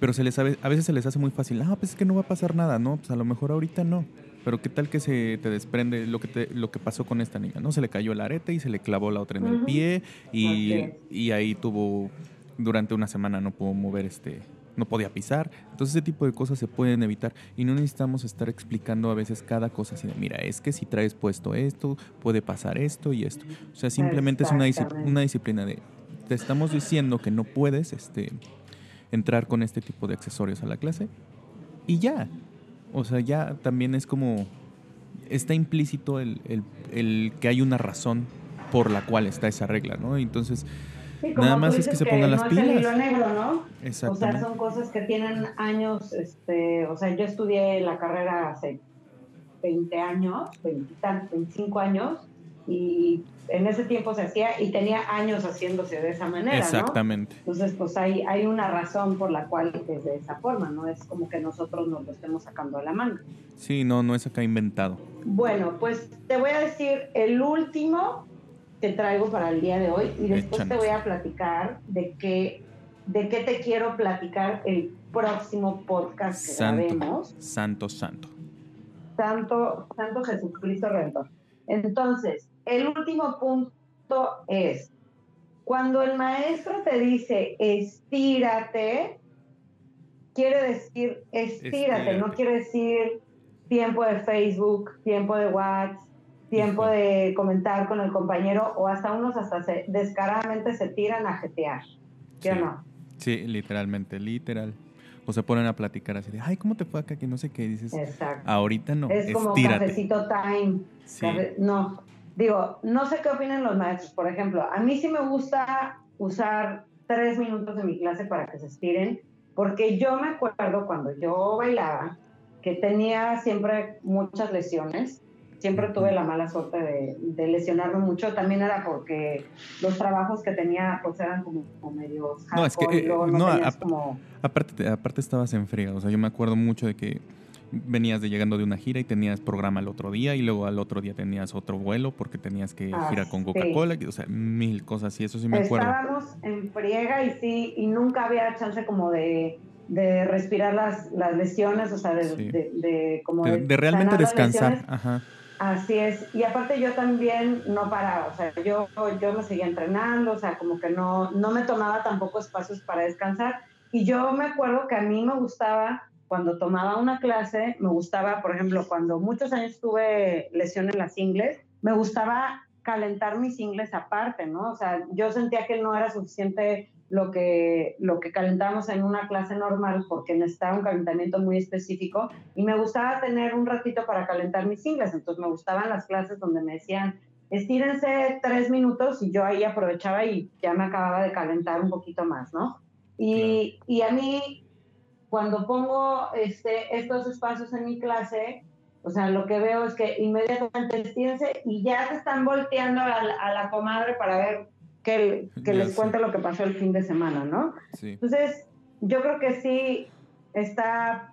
pero se les a veces se les hace muy fácil, ah, pues es que no va a pasar nada, ¿no? Pues a lo mejor ahorita no, pero qué tal que se te desprende lo que, te, lo que pasó con esta niña, ¿no? Se le cayó el arete y se le clavó la otra en el pie y, y ahí tuvo, durante una semana no pudo mover este no podía pisar. Entonces ese tipo de cosas se pueden evitar y no necesitamos estar explicando a veces cada cosa así de, mira, es que si traes puesto esto, puede pasar esto y esto. O sea, simplemente es una, una disciplina de, te estamos diciendo que no puedes este, entrar con este tipo de accesorios a la clase y ya. O sea, ya también es como, está implícito el, el, el que hay una razón por la cual está esa regla, ¿no? Entonces Nada más es que se pongan las pilas. Es el hilo negro, ¿no? O sea, son cosas que tienen años, este, o sea, yo estudié la carrera hace 20 años, 25 años, y en ese tiempo se hacía y tenía años haciéndose de esa manera. Exactamente. Entonces, pues hay, hay una razón por la cual es de esa forma, no es como que nosotros nos lo estemos sacando de la mano. Sí, no, no es acá inventado. Bueno, pues te voy a decir el último te traigo para el día de hoy y después te voy a platicar de qué, de qué te quiero platicar el próximo podcast que santo, Santo, santo. Santo, santo Jesucristo Redentor. Entonces, el último punto es, cuando el maestro te dice estírate, quiere decir estírate, estírate. no quiere decir tiempo de Facebook, tiempo de WhatsApp, tiempo de comentar con el compañero o hasta unos hasta se, descaradamente se tiran a jetear. ¿Sí, o no? Sí, literalmente, literal. O se ponen a platicar así de, ay, ¿cómo te fue acá? Que no sé qué dices. Exacto. Ahorita no. Es como cafecito time. no. Digo, no sé qué opinan los maestros. Por ejemplo, a mí sí me gusta usar tres minutos de mi clase para que se estiren, porque yo me acuerdo cuando yo bailaba que tenía siempre muchas lesiones siempre tuve la mala suerte de, lesionarme mucho. También era porque los trabajos que tenía pues eran como, medios No, es que eh, no, aparte, aparte estabas en fría. O sea, yo me acuerdo mucho de que venías de llegando de una gira y tenías programa el otro día y luego al otro día tenías otro vuelo porque tenías que ah, girar con Coca-Cola, o sea, mil cosas y eso sí me acuerdo. Estábamos en friega y sí, y nunca había chance como de, respirar las, las lesiones, o sea, de, como de, realmente descansar. Ajá. Así es, y aparte yo también no paraba, o sea, yo, yo me seguía entrenando, o sea, como que no, no me tomaba tampoco espacios para descansar. Y yo me acuerdo que a mí me gustaba, cuando tomaba una clase, me gustaba, por ejemplo, cuando muchos años tuve lesión en las ingles, me gustaba calentar mis ingles aparte, ¿no? O sea, yo sentía que no era suficiente lo que, lo que calentamos en una clase normal porque necesitaba un calentamiento muy específico y me gustaba tener un ratito para calentar mis ingles. Entonces me gustaban las clases donde me decían, estírense tres minutos y yo ahí aprovechaba y ya me acababa de calentar un poquito más, ¿no? Y, y a mí, cuando pongo este, estos espacios en mi clase, o sea, lo que veo es que inmediatamente estírense y ya se están volteando a la, a la comadre para ver que, que les cuente lo que pasó el fin de semana, ¿no? Sí. Entonces, yo creo que sí está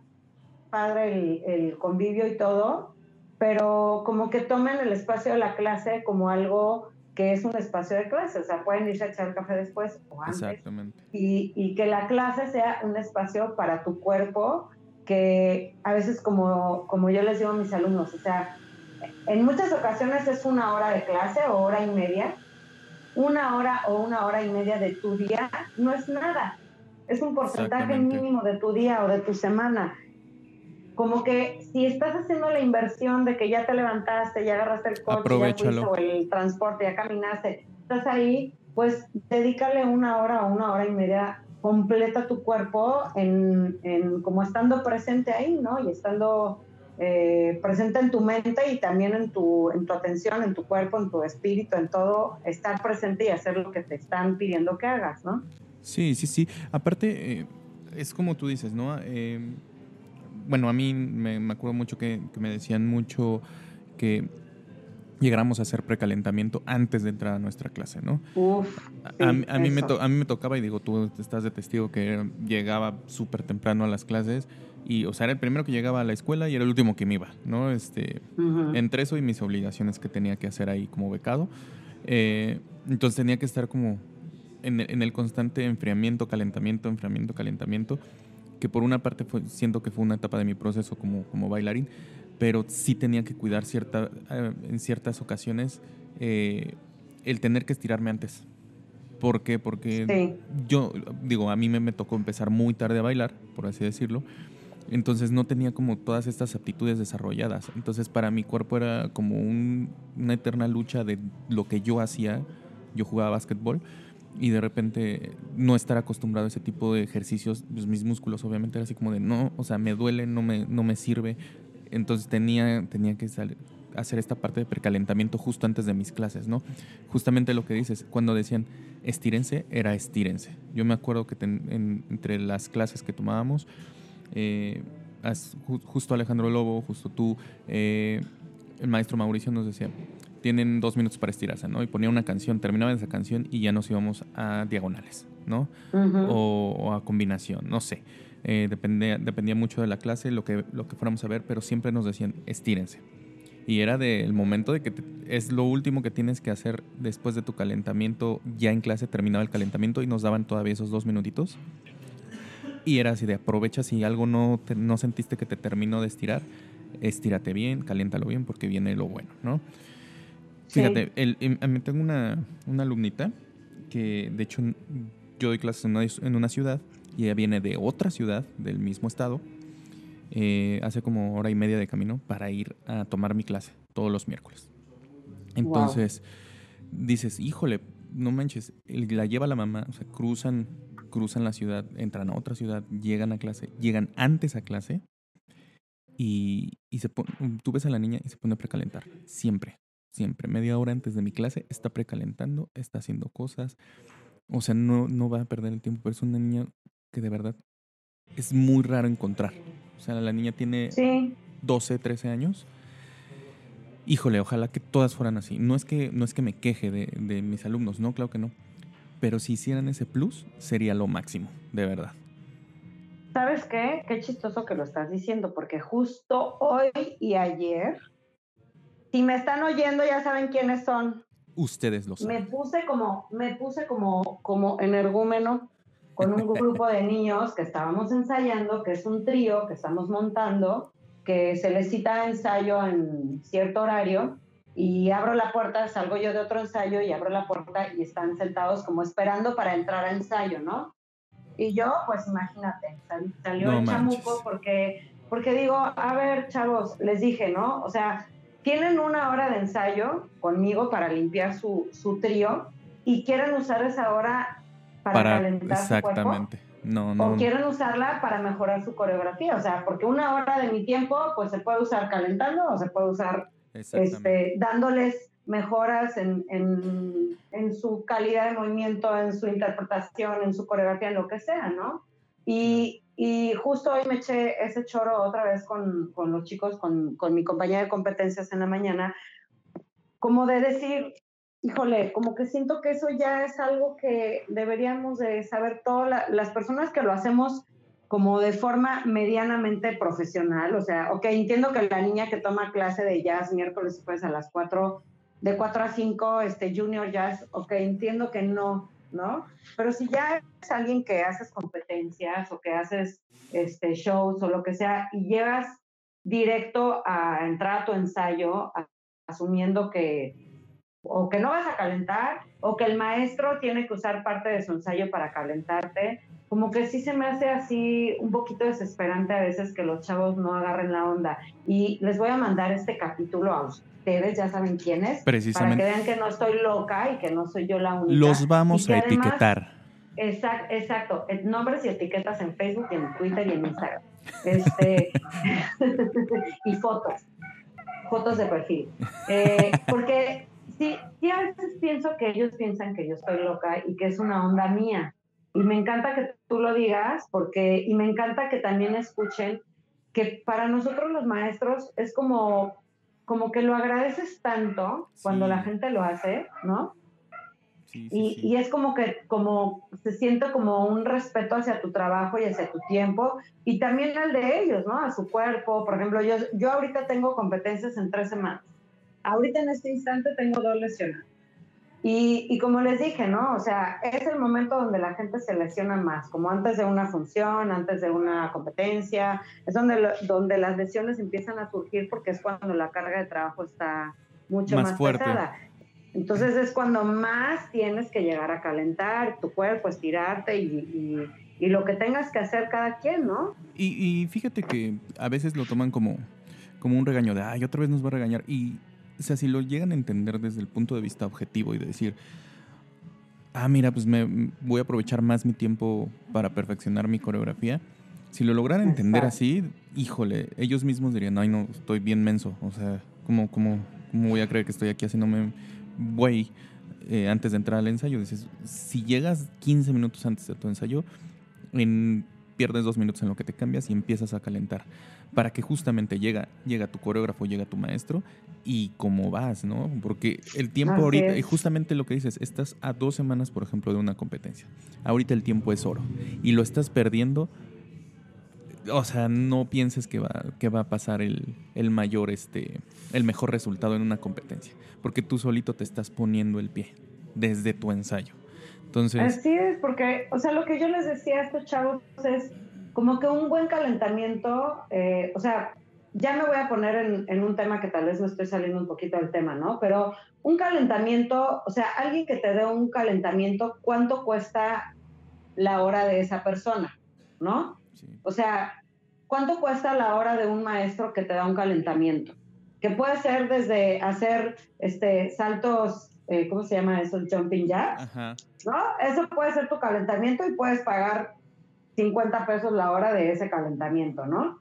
padre el, el convivio y todo, pero como que tomen el espacio de la clase como algo que es un espacio de clase, o sea, pueden irse a echar café después o antes. Exactamente. Y, y, que la clase sea un espacio para tu cuerpo, que a veces como, como yo les digo a mis alumnos, o sea, en muchas ocasiones es una hora de clase o hora y media, una hora o una hora y media de tu día no es nada, es un porcentaje mínimo de tu día o de tu semana. Como que si estás haciendo la inversión de que ya te levantaste, ya agarraste el coche, ya o el transporte, ya caminaste, estás ahí, pues dedícale una hora o una hora y media completa tu cuerpo en, en como estando presente ahí, ¿no? Y estando eh, presente en tu mente y también en tu, en tu atención, en tu cuerpo, en tu espíritu, en todo, estar presente y hacer lo que te están pidiendo que hagas, ¿no? Sí, sí, sí. Aparte, eh, es como tú dices, ¿no? Eh, bueno, a mí me, acuerdo mucho que, me decían mucho que llegáramos a hacer precalentamiento antes de entrar a nuestra clase, ¿no? a, mí me a, mí me tocaba, y digo, tú estás de testigo, que llegaba súper temprano a las clases y, o sea, era el primero que llegaba a la escuela y era el último que me iba, ¿no? Este, Entre eso y mis obligaciones que tenía que hacer ahí como becado. Eh, entonces tenía que estar como en en el constante enfriamiento, calentamiento, enfriamiento, calentamiento que por una parte fue, siento que fue una etapa de mi proceso como, como bailarín, pero sí tenía que cuidar cierta, eh, en ciertas ocasiones eh, el tener que estirarme antes. ¿Por qué? Porque yo, digo, a mí me, me, tocó empezar muy tarde a bailar, por así decirlo. Entonces no tenía como todas estas aptitudes desarrolladas. Entonces para mi cuerpo era como una eterna lucha de lo que yo hacía. Yo jugaba básquetbol y de repente no estar acostumbrado a ese tipo de ejercicios, pues mis músculos obviamente era así como de no, o sea, me duele, no me, no me sirve. Entonces tenía, tenía que hacer esta parte de precalentamiento justo antes de mis clases, ¿no? Justamente lo que dices, cuando decían estírense, era estírense. Yo me acuerdo que entre las clases que tomábamos, eh, justo Alejandro Lobo, justo tú, eh, el maestro Mauricio nos decía, tienen dos minutos para estirarse, ¿no? Y ponía una canción, terminaba esa canción y ya nos íbamos a diagonales, ¿no? o, a combinación, no sé. Eh, dependía, dependía mucho de la clase, lo que, lo que fuéramos a ver, pero siempre nos decían, estírense. Y era del momento de que es lo último que tienes que hacer después de tu calentamiento, ya en clase terminaba el calentamiento y nos daban todavía esos dos minutitos. Y era así de aprovecha si algo no, no sentiste que te terminó de estirar, estírate bien, caliéntalo bien porque viene lo bueno, ¿no? Fíjate, el, me tengo una, una, alumnita que, de hecho, yo doy clases en una, ciudad y ella viene de otra ciudad del mismo estado. Eh, hace como hora y media de camino para ir a tomar mi clase todos los miércoles. Entonces, dices, híjole, no manches, la lleva la mamá, o sea, cruzan, cruzan la ciudad, entran a otra ciudad, llegan a clase, llegan antes a clase y, y se tú ves a la niña y se pone a precalentar, siempre siempre, media hora antes de mi clase, está precalentando, está haciendo cosas. O sea, no, no va a perder el tiempo, pero es una niña que de verdad es muy raro encontrar. O sea, la niña tiene 12, 13 años. Híjole, ojalá que todas fueran así. No es que, no es que me queje de, de mis alumnos, no, claro que no. Pero si hicieran ese plus, sería lo máximo, de verdad. ¿Sabes qué? Qué chistoso que lo estás diciendo, porque justo hoy y ayer si me están oyendo, ya saben quiénes son. Ustedes lo saben. Me puse como, me puse como, como energúmeno con un [LAUGHS] grupo de niños que estábamos ensayando, que es un trío que estamos montando, que se les cita ensayo en cierto horario y abro la puerta, salgo yo de otro ensayo y abro la puerta y están sentados como esperando para entrar a ensayo, ¿no? Y yo, pues imagínate, salió el chamuco porque, porque digo, a ver, chavos, les dije, ¿no? O sea, tienen una hora de ensayo conmigo para limpiar su, su trío y quieren usar esa hora para, calentar exactamente. su cuerpo. No, no. O quieren usarla para mejorar su coreografía. O sea, porque una hora de mi tiempo, pues se puede usar calentando o se puede usar este, dándoles mejoras en, en, en, su calidad de movimiento, en su interpretación, en su coreografía, en lo que sea, ¿no? Y, y justo hoy me eché ese choro otra vez con, con los chicos, con, con mi compañía de competencias en la mañana, como de decir, híjole, como que siento que eso ya es algo que deberíamos de saber todas las personas que lo hacemos como de forma medianamente profesional, o sea, ok, entiendo que la niña que toma clase de jazz miércoles y jueves a las 4, de 4 a 5, este junior jazz, ok, entiendo que no, ¿no? Pero si ya es alguien que haces competencias o que haces este shows o lo que sea y llevas directo a entrar a tu ensayo asumiendo que o que no vas a calentar o que el maestro tiene que usar parte de su ensayo para calentarte, como que sí se me hace así un poquito desesperante a veces que los chavos no agarren la onda. Y les voy a mandar este capítulo a ustedes, ya saben quiénes, Precisamente. para que vean que no estoy loca y que no soy yo la única. Los vamos a etiquetar. Exacto, exacto, nombres y etiquetas en Facebook, en Twitter y en Instagram. Este, [LAUGHS] y fotos, fotos de perfil. Eh, porque sí, sí, a veces pienso que ellos piensan que yo estoy loca y que es una onda mía. Y me encanta que tú lo digas, porque, y me encanta que también escuchen que para nosotros los maestros es como, como que lo agradeces tanto cuando la gente lo hace, ¿no? y, y, es como que como se siente como un respeto hacia tu trabajo y hacia tu tiempo y también al de ellos, ¿no? A su cuerpo. Por ejemplo, yo, yo ahorita tengo competencias en tres semanas. Ahorita en este instante tengo dos lesiones. Y, y, como les dije, ¿no? O sea, es el momento donde la gente se lesiona más, como antes de una función, antes de una competencia, es donde, donde las lesiones empiezan a surgir porque es cuando la carga de trabajo está mucho más, pesada. Entonces es cuando más tienes que llegar a calentar tu cuerpo, estirarte y, y, y lo que tengas que hacer cada quien, ¿no? Y, fíjate que a veces lo toman como, como un regaño de, ay, otra vez nos va a regañar. Y o sea, si lo llegan a entender desde el punto de vista objetivo y de decir, ah, mira, pues me voy a aprovechar más mi tiempo para perfeccionar mi coreografía. Si lo logran entender así, híjole, ellos mismos dirían, ay, no, estoy bien menso. O sea, ¿cómo, cómo, cómo voy a creer que estoy aquí haciéndome güey eh, antes de entrar al ensayo? Dices, si llegas 15 minutos antes de tu ensayo, en, pierdes dos minutos en lo que te cambias y empiezas a calentar para que justamente llega, llega tu coreógrafo, llega tu maestro y cómo vas, ¿no? Porque el tiempo ahorita, y justamente lo que dices, estás a dos semanas, por ejemplo, de una competencia. Ahorita el tiempo es oro y lo estás perdiendo. O sea, no pienses que va, que va a pasar el, el mayor, este, el mejor resultado en una competencia, porque tú solito te estás poniendo el pie desde tu ensayo. Entonces, Así es, porque, o sea, lo que yo les decía a estos chavos es, como que un buen calentamiento, eh, o sea, ya me voy a poner en, un tema que tal vez me estoy saliendo un poquito del tema, ¿no? Pero un calentamiento, o sea, alguien que te dé un calentamiento, ¿cuánto cuesta la hora de esa persona? ¿No? O sea, ¿cuánto cuesta la hora de un maestro que te da un calentamiento? Que puede ser desde hacer este, saltos, eh, ¿cómo se llama eso? Jumping jack, ¿no? Eso puede ser tu calentamiento y puedes pagar 50 pesos la hora de ese calentamiento, ¿no?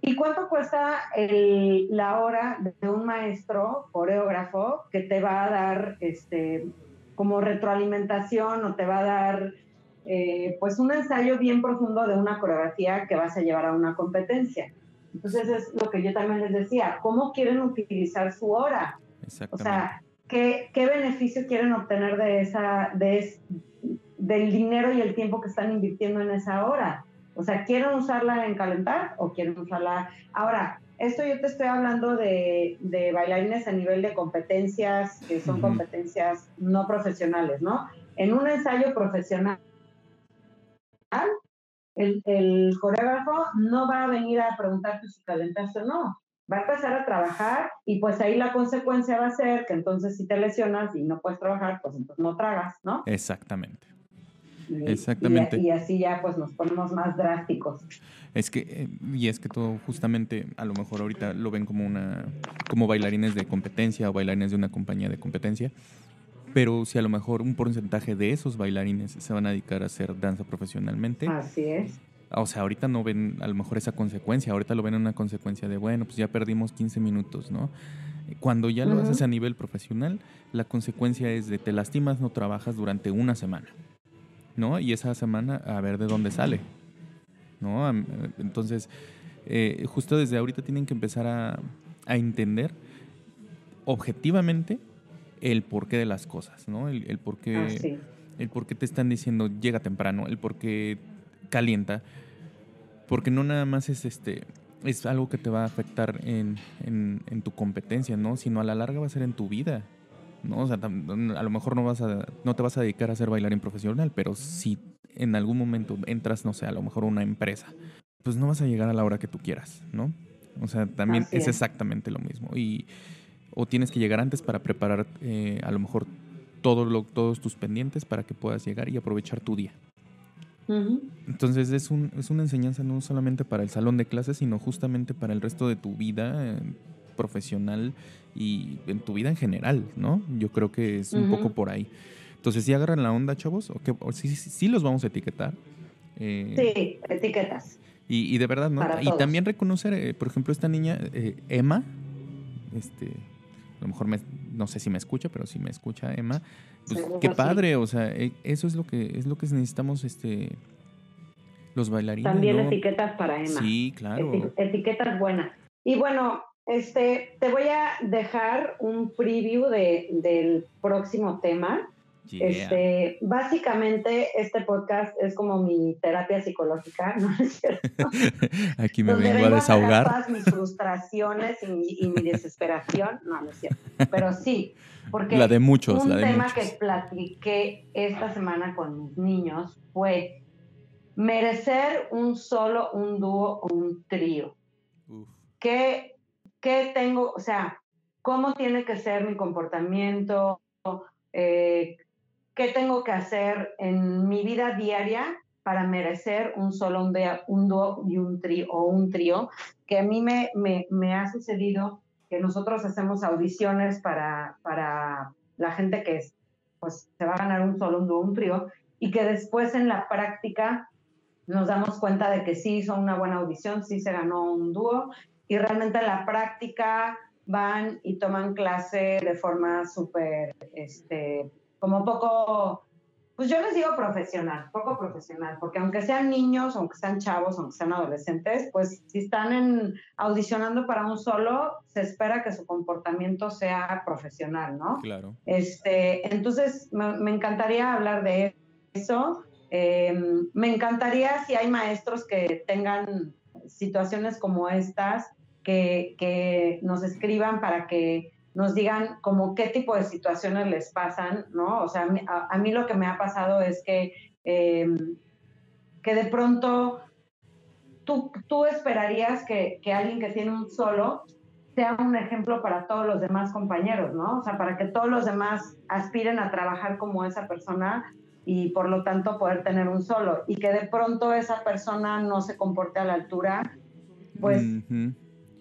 ¿Y cuánto cuesta la hora de un maestro coreógrafo que te va a dar este, como retroalimentación o te va a dar eh, pues un ensayo bien profundo de una coreografía que vas a llevar a una competencia? Entonces es lo que yo también les decía, ¿cómo quieren utilizar su hora? O sea, ¿qué, qué beneficio quieren obtener de esa, de, del dinero y el tiempo que están invirtiendo en esa hora. O sea, ¿quieren usarla en calentar o quieren usarla? Ahora, esto yo te estoy hablando de, de bailarines a nivel de competencias, que son competencias no profesionales, ¿no? En un ensayo profesional, el, el, coreógrafo no va a venir a preguntarte si calentaste o no. Va a empezar a trabajar y pues ahí la consecuencia va a ser que entonces si te lesionas y no puedes trabajar, pues entonces no tragas, ¿no? Exactamente. Exactamente. Y, así ya pues nos ponemos más drásticos. Es que, eh, y es que todo justamente, a lo mejor ahorita lo ven como una, como bailarines de competencia o bailarines de una compañía de competencia, pero si a lo mejor un porcentaje de esos bailarines se van a dedicar a hacer danza profesionalmente. Así es. O sea, ahorita no ven a lo mejor esa consecuencia, ahorita lo ven una consecuencia de, bueno, pues ya perdimos 15 minutos, ¿no? Cuando ya lo haces a nivel profesional, la consecuencia es de te lastimas, no trabajas durante una semana, ¿no? Y esa semana a ver de dónde sale, ¿no? Entonces, eh, justo desde ahorita tienen que empezar a, a entender objetivamente el porqué de las cosas, ¿no? El, el por qué, ah, el por qué te están diciendo llega temprano, el por qué calienta, porque no nada más es este es algo que te va a afectar en, en, tu competencia, ¿no? Sino a la larga va a ser en tu vida, ¿no? O sea, a lo mejor no vas a no te vas a dedicar a ser bailarín profesional, pero si en algún momento entras, no sé, a lo mejor una empresa, pues no vas a llegar a la hora que tú quieras, ¿no? O sea, también es, exactamente lo mismo. Y, o tienes que llegar antes para preparar eh, a lo mejor todo lo, todos tus pendientes para que puedas llegar y aprovechar tu día. Entonces es, un, es una enseñanza no solamente para el salón de clases, sino justamente para el resto de tu vida eh, profesional y en tu vida en general, ¿no? Yo creo que es un poco por ahí. Entonces, ¿sí agarran la onda, chavos? ¿O, qué? sí, sí, los vamos a etiquetar? Eh, sí, etiquetas. Y, de verdad, ¿no? y también reconocer, eh, por ejemplo, esta niña, eh, Emma, este, a lo mejor no sé si me escucha, pero si me escucha Emma, pues qué padre, o sea, e, eso es lo que es lo que necesitamos, este, los bailarines. También etiquetas para Emma. Sí, claro. etiquetas buenas. Y bueno, este, te voy a dejar un preview de, del próximo tema. Este, básicamente, este podcast es como mi terapia psicológica, [LAUGHS] ¿no es cierto? [LAUGHS] Aquí me vengo, a desahogar. todas mis frustraciones y, mi [LAUGHS] desesperación, no, no es cierto. Pero sí, porque la de muchos, un la de tema que platiqué esta semana con mis niños fue merecer un solo, un dúo o un trío. ¿Qué, ¿Qué tengo? O sea, ¿cómo tiene que ser mi comportamiento? Eh, qué tengo que hacer en mi vida diaria para merecer un solo un, un dúo y un trío o un trío, que a mí me, me, ha sucedido que nosotros hacemos audiciones para, para la gente que pues, se va a ganar un solo, un dúo, un trío, y que después en la práctica nos damos cuenta de que sí hizo una buena audición, sí se ganó un dúo, y realmente en la práctica van y toman clase de forma súper este, como poco, pues yo les digo profesional, poco profesional, porque aunque sean niños, aunque sean chavos, aunque sean adolescentes, pues si están en, audicionando para un solo, se espera que su comportamiento sea profesional, ¿no? Claro. Este, entonces, me, encantaría hablar de eso. Em, me encantaría si hay maestros que tengan situaciones como estas, que, que nos escriban para que nos digan como qué tipo de situaciones les pasan, ¿no? O sea, a, mí lo que me ha pasado es que, em, que de pronto tú, tú esperarías que, que, alguien que tiene un solo sea un ejemplo para todos los demás compañeros, ¿no? O sea, para que todos los demás aspiren a trabajar como esa persona y por lo tanto poder tener un solo. Y que de pronto esa persona no se comporte a la altura, pues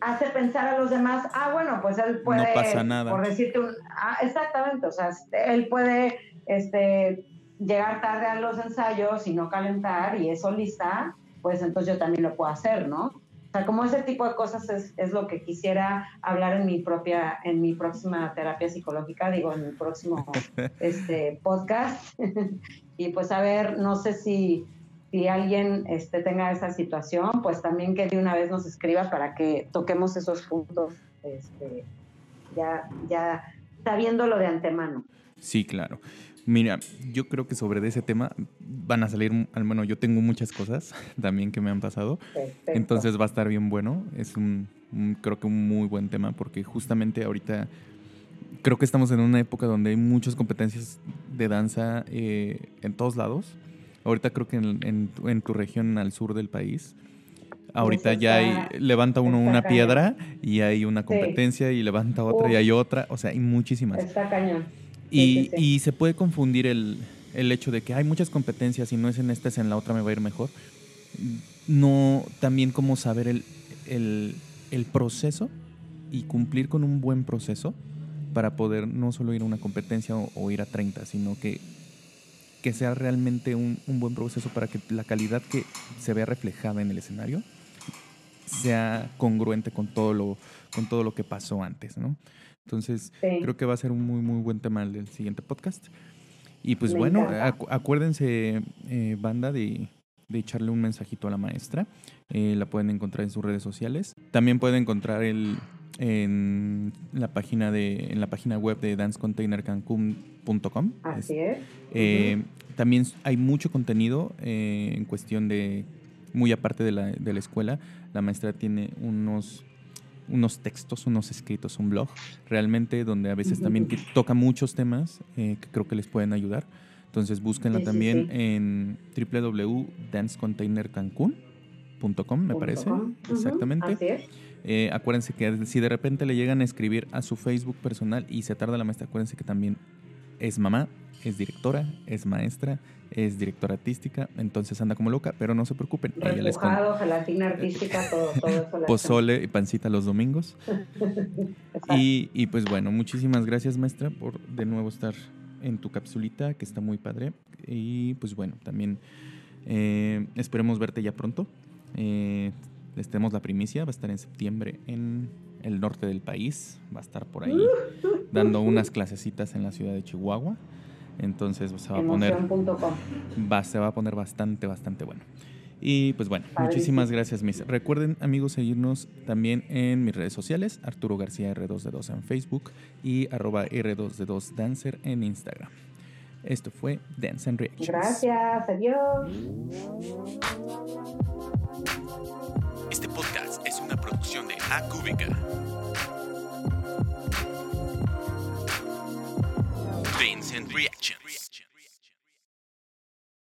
hace pensar a los demás, ah, bueno, pues él puede, no pasa nada. por decirte un, ah, exactamente, o sea, él puede este, llegar tarde a los ensayos y no calentar y es solista, pues entonces yo también lo puedo hacer, ¿no? O sea, como ese tipo de cosas es, es, lo que quisiera hablar en mi propia, en mi próxima terapia psicológica, digo, en mi próximo [LAUGHS] este, podcast. [LAUGHS] y pues a ver, no sé si si alguien este, tenga esa situación, pues también que de una vez nos escriba para que toquemos esos puntos, este, ya, ya sabiéndolo de antemano. Sí, claro. Mira, yo creo que sobre ese tema van a salir, al menos yo tengo muchas cosas [LAUGHS] también que me han pasado, entonces va a estar bien bueno. Es un, creo que un muy buen tema porque justamente ahorita creo que estamos en una época donde hay muchas competencias de danza eh, en todos lados. Ahorita creo que en, en, tu región al sur del país, ahorita ya hay, levanta uno una piedra y hay una competencia y levanta otra y hay otra, o sea, hay muchísimas. Está cañón. Y, y, se puede confundir el, el, hecho de que hay muchas competencias y no es en esta, es en la otra, me va a ir mejor. No, también como saber el, el, el proceso y cumplir con un buen proceso para poder no solo ir a una competencia o, ir a 30, sino que, que sea realmente un, un, buen proceso para que la calidad que se vea reflejada en el escenario sea congruente con todo lo, con todo lo que pasó antes, ¿no? Entonces, creo que va a ser un muy, muy buen tema el del siguiente podcast. Y pues bueno, acuérdense, eh, banda, de, de, echarle un mensajito a la maestra. Eh, la pueden encontrar en sus redes sociales. También pueden encontrar el, en la página de en la página web de dancecontainercancun.com. Así es. Eh, también hay mucho contenido en cuestión de muy aparte de la, de la escuela. La maestra tiene unos unos textos, unos escritos, un blog, realmente donde a veces también toca muchos temas eh, que creo que les pueden ayudar. Entonces búsquenla también en www.dancecontainercancun.com, me parece. Exactamente. Eh, acuérdense que si de repente le llegan a escribir a su Facebook personal y se tarda la maestra, acuérdense que también es mamá, es directora, es maestra, es directora artística, entonces anda como loca, pero no se preocupen. Repujado, gelatina artística, todo, todo eso. Pozole y pancita los domingos. [LAUGHS] y, y pues bueno, muchísimas gracias maestra por de nuevo estar en tu capsulita, que está muy padre. Y pues bueno, también eh, esperemos verte ya pronto. Eh, les tenemos la primicia, va a estar en septiembre en el norte del país, va a estar por ahí dando unas clasecitas en la ciudad de Chihuahua. Entonces se va a poner va, se va a poner bastante, bastante bueno. Y pues bueno, muchísimas gracias, mis. Recuerden, amigos, seguirnos también en mis redes sociales, Arturo García R2D2 en Facebook y arroba R2D2 Dancer en Instagram. Esto fue Dance and Reactions. Gracias, adiós. Este podcast es una producción de Acúbica. Veins and reactions.